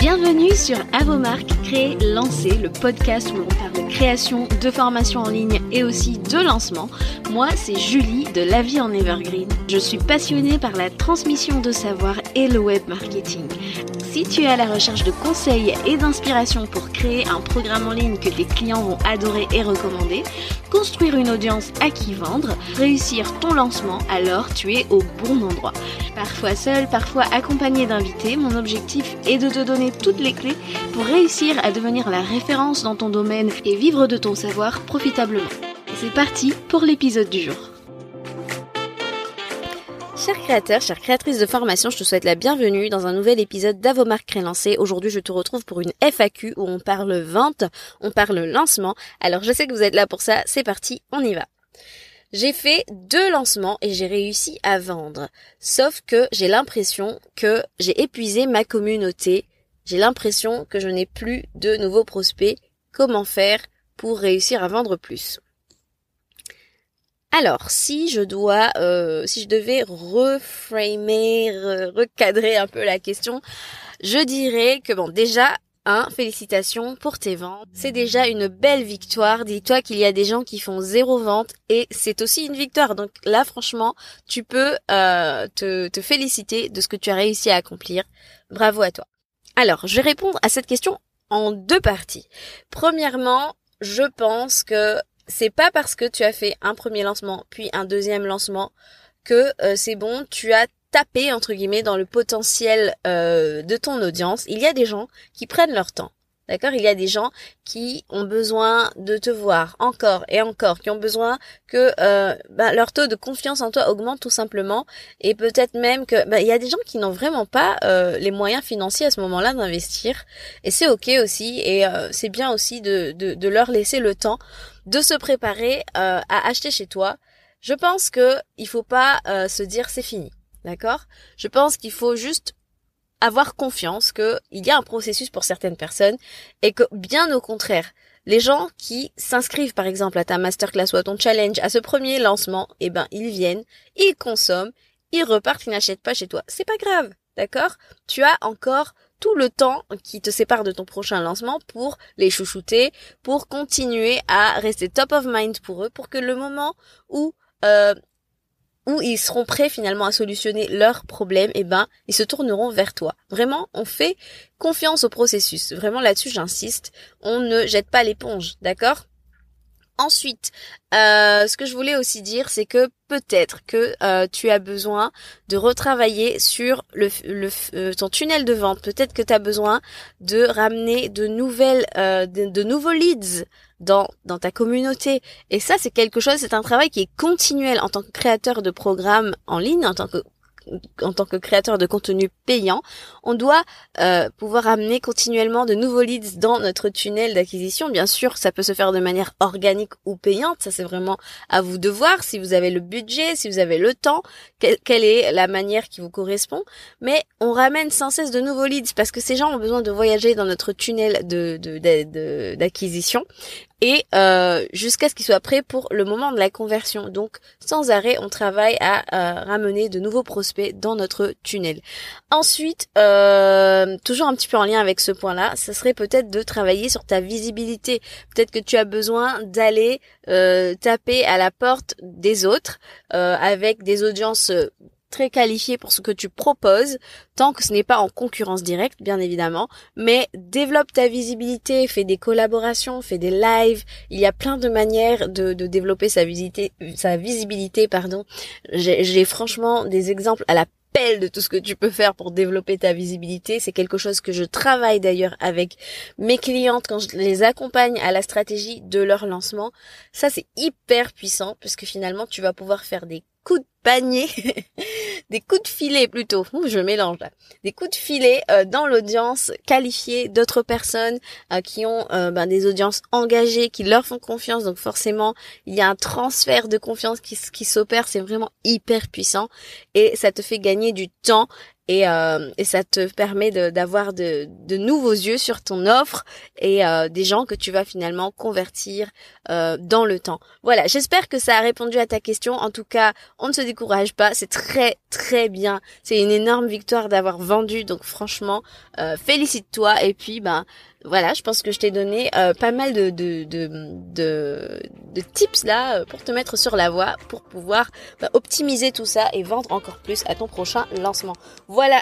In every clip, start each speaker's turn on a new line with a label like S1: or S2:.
S1: Bienvenue sur Avomark, créer, lancer, le podcast où l'on parle de création, de formation en ligne et aussi de lancement. Moi, c'est Julie de La Vie en Evergreen. Je suis passionnée par la transmission de savoir et le web marketing. Si tu es à la recherche de conseils et d'inspiration pour créer un programme en ligne que tes clients vont adorer et recommander, construire une audience à qui vendre, réussir ton lancement, alors tu es au bon endroit. Parfois seul, parfois accompagné d'invités, mon objectif est de te donner toutes les clés pour réussir à devenir la référence dans ton domaine et vivre de ton savoir profitablement. C'est parti pour l'épisode du jour. Chers créateurs, chères créatrices de formation, je te souhaite la bienvenue dans un nouvel épisode d'Avomark Crélancé. Aujourd'hui, je te retrouve pour une FAQ où on parle vente, on parle lancement. Alors, je sais que vous êtes là pour ça. C'est parti, on y va. J'ai fait deux lancements et j'ai réussi à vendre. Sauf que j'ai l'impression que j'ai épuisé ma communauté. J'ai l'impression que je n'ai plus de nouveaux prospects. Comment faire pour réussir à vendre plus? Alors, si je dois, euh, si je devais reframer, recadrer un peu la question, je dirais que bon, déjà, un, félicitations pour tes ventes. C'est déjà une belle victoire. Dis-toi qu'il y a des gens qui font zéro vente et c'est aussi une victoire. Donc là, franchement, tu peux euh, te, te féliciter de ce que tu as réussi à accomplir. Bravo à toi. Alors, je vais répondre à cette question en deux parties. Premièrement, je pense que c'est pas parce que tu as fait un premier lancement puis un deuxième lancement que euh, c'est bon, tu as tapé entre guillemets dans le potentiel euh, de ton audience. Il y a des gens qui prennent leur temps. D'accord? Il y a des gens qui ont besoin de te voir encore et encore, qui ont besoin que euh, bah, leur taux de confiance en toi augmente tout simplement, et peut-être même que bah, il y a des gens qui n'ont vraiment pas euh, les moyens financiers à ce moment-là d'investir, et c'est ok aussi, et euh, c'est bien aussi de, de, de, leur laisser le temps de se préparer à acheter chez toi. Je pense que il faut pas se dire c'est fini, d'accord? Je pense qu'il faut juste avoir confiance qu'il y a un processus pour certaines personnes et que bien au contraire, les gens qui s'inscrivent par exemple à ta masterclass ou à ton challenge, à ce premier lancement, eh ben ils viennent, ils consomment, ils repartent, ils n'achètent pas chez toi. C'est pas grave, d'accord? Tu as encore tout le temps qui te sépare de ton prochain lancement pour les chouchouter, pour continuer à rester top of mind pour eux, pour que le moment où euh, ils seront prêts finalement à solutionner leurs problèmes, et eh ben ils se tourneront vers toi. Vraiment, on fait confiance au processus. Vraiment là-dessus, j'insiste. On ne jette pas l'éponge, d'accord? Ensuite, euh, ce que je voulais aussi dire, c'est que peut-être que euh, tu as besoin de retravailler sur euh, ton tunnel de vente. Peut-être que tu as besoin de ramener de nouvelles, de, nouveaux leads dans, dans ta communauté. Et ça, c'est quelque chose, c'est un travail qui est continuel en tant que créateur de programmes en ligne, en tant que en tant que créateur de contenu payant, on doit euh, pouvoir amener continuellement de nouveaux leads dans notre tunnel d'acquisition. Bien sûr, ça peut se faire de manière organique ou payante. Ça, c'est vraiment à vous de voir si vous avez le budget, si vous avez le temps, quelle, est la manière qui vous correspond. Mais on ramène sans cesse de nouveaux leads parce que ces gens ont besoin de voyager dans notre tunnel de d'acquisition et euh, jusqu'à ce qu'il soit prêt pour le moment de la conversion. Donc sans arrêt, on travaille à euh, ramener de nouveaux prospects dans notre tunnel. Ensuite, euh, toujours un petit peu en lien avec ce point-là, ça serait peut-être de travailler sur ta visibilité. Peut-être que tu as besoin d'aller taper à la porte des autres avec des audiences très qualifié pour ce que tu proposes, tant que ce n'est pas en concurrence directe, bien évidemment, mais développe ta visibilité, fais des collaborations, fais des lives, il y a plein de manières de, de développer sa visibilité, sa visibilité, pardon. J'ai franchement des exemples à la pelle de tout ce que tu peux faire pour développer ta visibilité. C'est quelque chose que je travaille d'ailleurs avec mes clientes quand je les accompagne à la stratégie de leur lancement. Ça, c'est hyper puissant puisque finalement, tu vas pouvoir faire des coups de panier, des coups de filet plutôt, je mélange là, des coups de filet euh, dans l'audience qualifiée d'autres personnes euh, qui ont euh, ben, des audiences engagées, qui leur font confiance, donc forcément il y a un transfert de confiance qui s'opère, c'est vraiment hyper puissant. Et ça te fait gagner du temps et, euh, et ça te permet d'avoir de, de, nouveaux yeux sur ton offre et euh, des gens que tu vas finalement convertir euh, dans le temps. Voilà, j'espère que ça a répondu à ta question. En tout cas, on ne se décourage pas, c'est très très bien. C'est une énorme victoire d'avoir vendu, donc franchement, euh, félicite-toi et puis ben voilà, je pense que je t'ai donné euh, pas mal de, de, de, de, tips là euh, pour te mettre sur la voie pour pouvoir bah, optimiser tout ça et vendre encore plus à ton prochain lancement.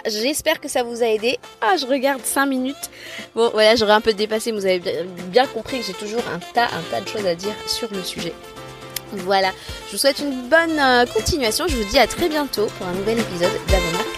S1: J'espère que ça vous a aidé. Ah, je regarde 5 minutes. Bon, voilà, j'aurais un peu dépassé, mais vous avez bien, compris que j'ai toujours un tas, un tas de choses à dire sur le sujet. Voilà, je vous souhaite une bonne euh, continuation. Je vous dis à très bientôt pour un nouvel épisode d'Avant